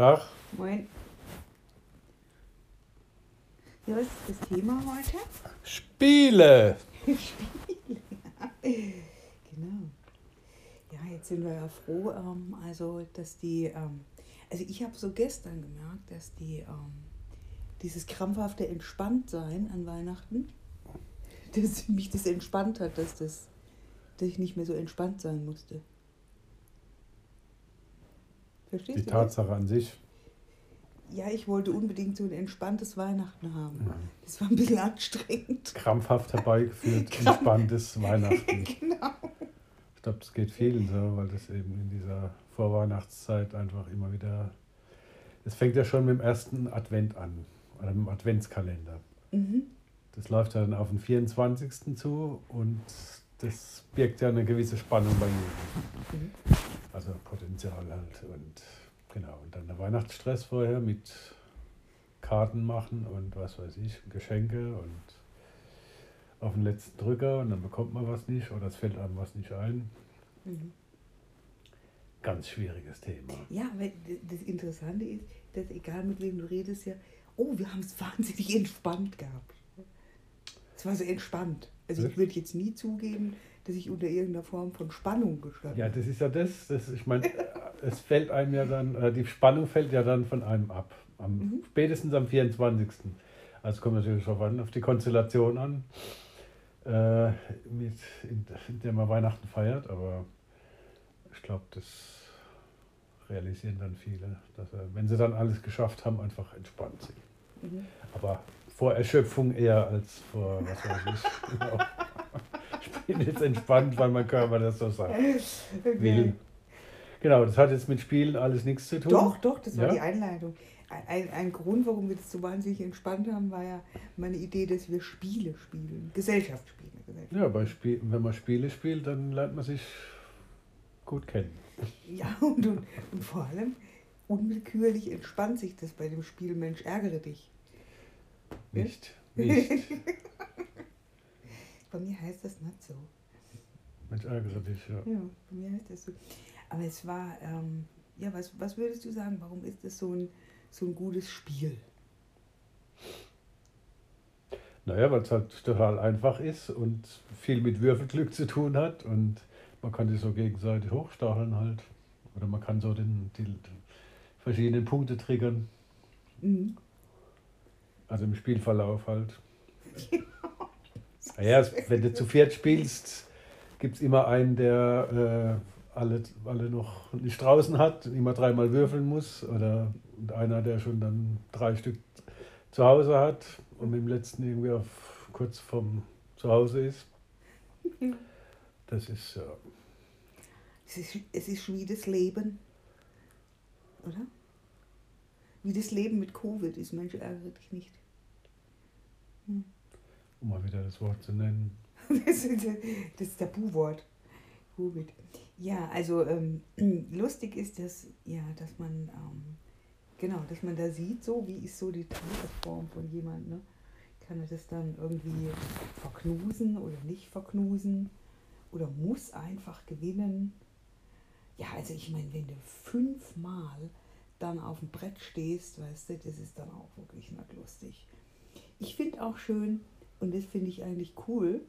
Tag. Moin. Ja, was ist das Thema heute? Spiele. Genau. Ja, jetzt sind wir ja froh, ähm, also dass die, ähm, also ich habe so gestern gemerkt, dass die ähm, dieses krampfhafte Entspanntsein an Weihnachten, dass mich das entspannt hat, dass das, dass ich nicht mehr so entspannt sein musste. Verstehst Die du? das? Tatsache an sich. Ja, ich wollte unbedingt so ein entspanntes Weihnachten haben. Ja. Das war ein bisschen anstrengend. Krampfhaft herbeigeführt, Krampf- entspanntes Weihnachten. genau. Ich glaube, das geht vielen so, weil das eben in dieser Vorweihnachtszeit einfach immer wieder. Es fängt ja schon mit dem ersten Advent an, oder mit dem Adventskalender. Mhm. Das läuft ja dann auf den 24. zu und das birgt ja eine gewisse Spannung bei jedem. Mhm. Also Potenzial halt. Und genau, und dann der Weihnachtsstress vorher mit Karten machen und was weiß ich, Geschenke und auf den letzten Drücker und dann bekommt man was nicht oder es fällt einem was nicht ein. Mhm. Ganz schwieriges Thema. Ja, weil das Interessante ist, dass egal mit wem du redest, ja, oh, wir haben es wahnsinnig entspannt gehabt. Es war so entspannt. Also ich würde jetzt nie zugeben, dass ich unter irgendeiner Form von Spannung gestanden Ja, das ist ja das, das ich meine, es fällt einem ja dann, äh, die Spannung fällt ja dann von einem ab. Am, Mhm. Spätestens am 24. Also kommt natürlich schon an, auf die Konstellation an, äh, mit, in, in der man Weihnachten feiert, aber ich glaube, das realisieren dann viele, dass sie, wenn sie dann alles geschafft haben, einfach entspannt sind. Mhm. Aber vor Erschöpfung eher als vor, was weiß ich. Genau. Ich bin jetzt entspannt, weil mein Körper das so sagt. Will. Genau, das hat jetzt mit Spielen alles nichts zu tun. Doch, doch, das war Ja? die Einleitung. Ein, ein, Grund, warum wir das so wahnsinnig entspannt haben, war ja meine Idee, dass wir Spiele spielen. Gesellschaftsspiele. Gesellschaft. Ja, bei Spiel, wenn man Spiele spielt, dann lernt man sich gut kennen. Ja, und, und, und vor allem unwillkürlich entspannt sich das bei dem Spiel Mensch, ärgere dich. Nicht, nicht. Bei mir heißt das nicht so. Mensch, ärgere dich, ja. Ja, bei mir heißt das so. Aber es war, ähm, ja, was, was würdest du sagen, warum ist das so ein, so ein gutes Spiel? Naja, weil es halt total einfach ist und viel mit Würfelglück zu tun hat und man kann sich so gegenseitig hochstacheln halt. Oder man kann so den, die verschiedenen Punkte triggern. Mhm. Also im Spielverlauf halt. Es- wenn du zu viert spielst, gibt es immer einen, der äh, alle, alle noch nicht draußen hat, immer dreimal würfeln muss. Oder und einer, der schon dann drei Stück zu Hause hat und mit dem letzten irgendwie auf, kurz vom Zuhause ist. Das ist ja. Es ist, es ist wie das Leben, oder? Wie das Leben mit Covid ist, Mensch, ärgere dich nicht. Um mal wieder das Wort zu nennen. Das ist Tabuwort. Ja, also ähm, lustig ist das, ja, dass man, ähm, genau, dass man da sieht, so wie ist so die Tagesform von jemandem. Ne? Kann er das dann irgendwie verknusen oder nicht verknusen? Oder muss einfach gewinnen? Ja, also ich meine, wenn du fünfmal dann auf dem Brett stehst, weißt du, das ist dann auch wirklich nicht lustig. Ich finde auch schön, und das finde ich eigentlich cool,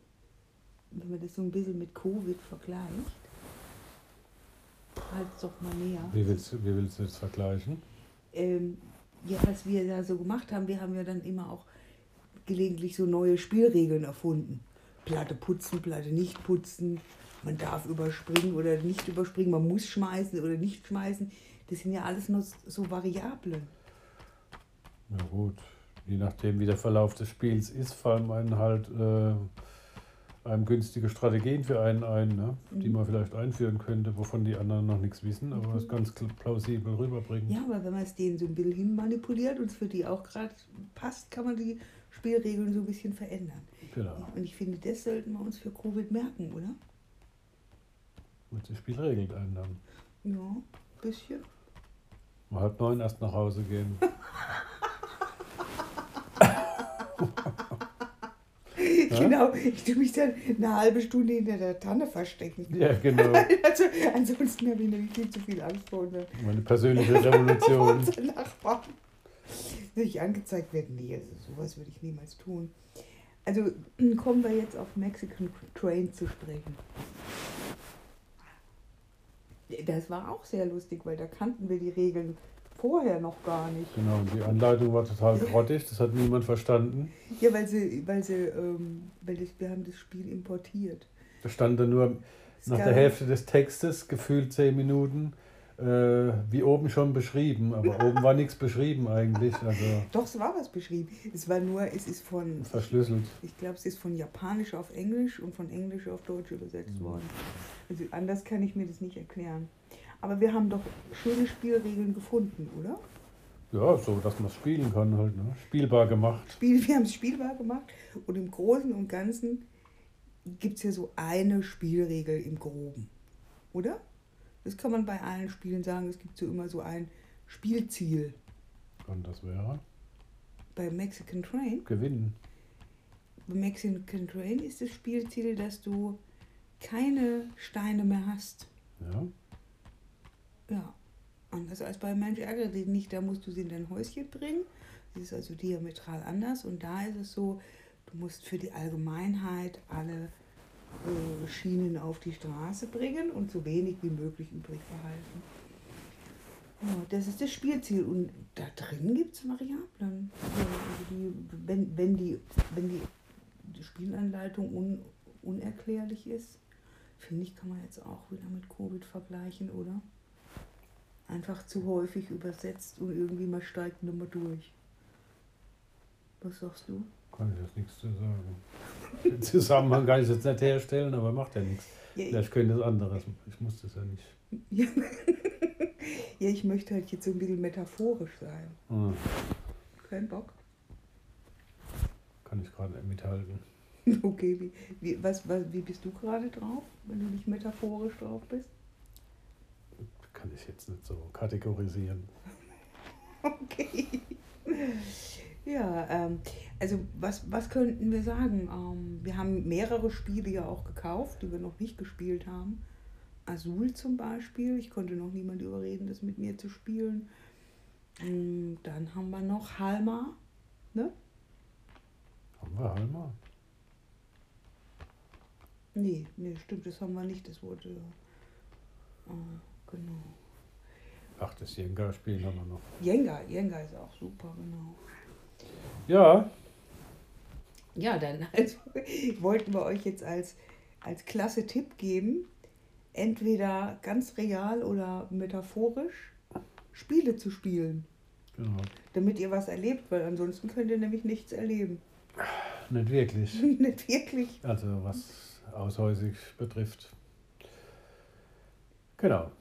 wenn man das so ein bisschen mit Covid vergleicht. Halt doch mal näher. Wie willst, du, wie willst du das vergleichen? Ähm, ja, was wir da so gemacht haben, wir haben ja dann immer auch gelegentlich so neue Spielregeln erfunden. Platte putzen, Platte nicht putzen. Man darf überspringen oder nicht überspringen. Man muss schmeißen oder nicht schmeißen. Das sind ja alles nur so Variablen. Na gut, je nachdem, wie der Verlauf des Spiels ist, fallen einem halt äh, einem günstige Strategien für einen ein, ne? die Mhm. man vielleicht einführen könnte, wovon die anderen noch nichts wissen, aber es ganz plausibel rüberbringen. Ja, aber wenn man es denen so ein bisschen hinmanipuliert und es für die auch gerade passt, kann man die Spielregeln so ein bisschen verändern. Genau. Und ich finde, das sollten wir uns für Covid merken, oder? Mit die Spielregeln ändern. Ja, ein bisschen. Um halb neun erst nach Hause gehen. genau, ich tue mich dann eine halbe Stunde hinter der Tanne verstecken. Ja, genau. Also, ansonsten habe ich nämlich viel zu viel Angst vor unseren, Meine persönliche Revolution. Nachbarn. Ich angezeigt werde, nee, also sowas würde ich niemals tun. Also kommen wir jetzt auf Mexican Train zu sprechen. Das war auch sehr lustig, weil da kannten wir die Regeln vorher noch gar nicht. Genau, und die Anleitung war total grottig, das hat niemand verstanden. Ja, weil sie, weil sie, ähm, weil das, wir haben das Spiel importiert. Da stand dann nur Es nach der Hälfte des Textes, gefühlt zehn Minuten, äh, wie oben schon beschrieben. Aber oben war nichts beschrieben eigentlich, also Doch, es war was beschrieben. Es war nur, es ist von, verschlüsselt. ich glaube, es ist von Japanisch auf Englisch und von Englisch auf Deutsch übersetzt Mhm. worden. Also anders kann ich mir das nicht erklären. Aber wir haben doch schöne Spielregeln gefunden, oder? Ja, so, dass man es spielen kann halt, ne? Spielbar gemacht. Spiel, wir haben es spielbar gemacht und im Großen und Ganzen gibt es ja so eine Spielregel im Groben, oder? Das kann man bei allen Spielen sagen. Es gibt so immer so ein Spielziel. Und das wäre Bei Mexican Train, gewinnen. bei Mexican Train ist das Spielziel, dass du keine Steine mehr hast. Ja, Ja, anders als bei Mensch ärgere dich nicht, da musst du sie in dein Häuschen bringen. Das ist also diametral anders und da ist es so, du musst für die Allgemeinheit alle äh, Schienen auf die Straße bringen und so wenig wie möglich übrig behalten. Ja, das ist das Spielziel und da drin gibt es Variablen. Also die, wenn, wenn, die, wenn die Spielanleitung un, unerklärlich ist, finde ich, kann man jetzt auch wieder mit Covid vergleichen, oder? Einfach zu häufig übersetzt und irgendwie mal steigt mehr durch. Was sagst du? kann ich jetzt nichts zu sagen. Den Zusammenhang kann ich jetzt nicht herstellen, aber macht ja nichts. Ja, ich, Vielleicht könnte es anderes. Ich muss das ja nicht. ja. ja, ich möchte halt jetzt so ein bisschen metaphorisch sein. Ah, Kein Bock? kann ich gerade nicht mithalten. Okay, wie, wie, was, was, wie bist du gerade drauf, wenn du nicht metaphorisch drauf bist? Kann ich jetzt nicht so kategorisieren. Okay. Ja, ähm, also was, was könnten wir sagen? Ähm, wir haben mehrere Spiele ja auch gekauft, die wir noch nicht gespielt haben. Azul zum Beispiel. Ich konnte noch niemand überreden, das mit mir zu spielen. Mm, Dann haben wir noch Halma. Ne? Haben wir Halma? Nee, nee, stimmt, das haben wir nicht. Das wurde. Äh, genau. Ach, das Jenga-Spiel haben wir noch. Jenga, Jenga ist auch super, genau. Ja, Ja, dann also, wollten wir euch jetzt als, als klasse Tipp geben, entweder ganz real oder metaphorisch Spiele zu spielen, genau. damit ihr was erlebt, weil ansonsten könnt ihr nämlich nichts erleben. Nicht wirklich. Nicht wirklich. Also was aushäusig betrifft. Genau.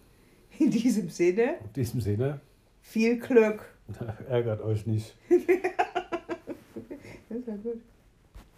In diesem Sinne, In diesem Sinne, viel Glück. ärgert euch nicht. Das ist ja gut.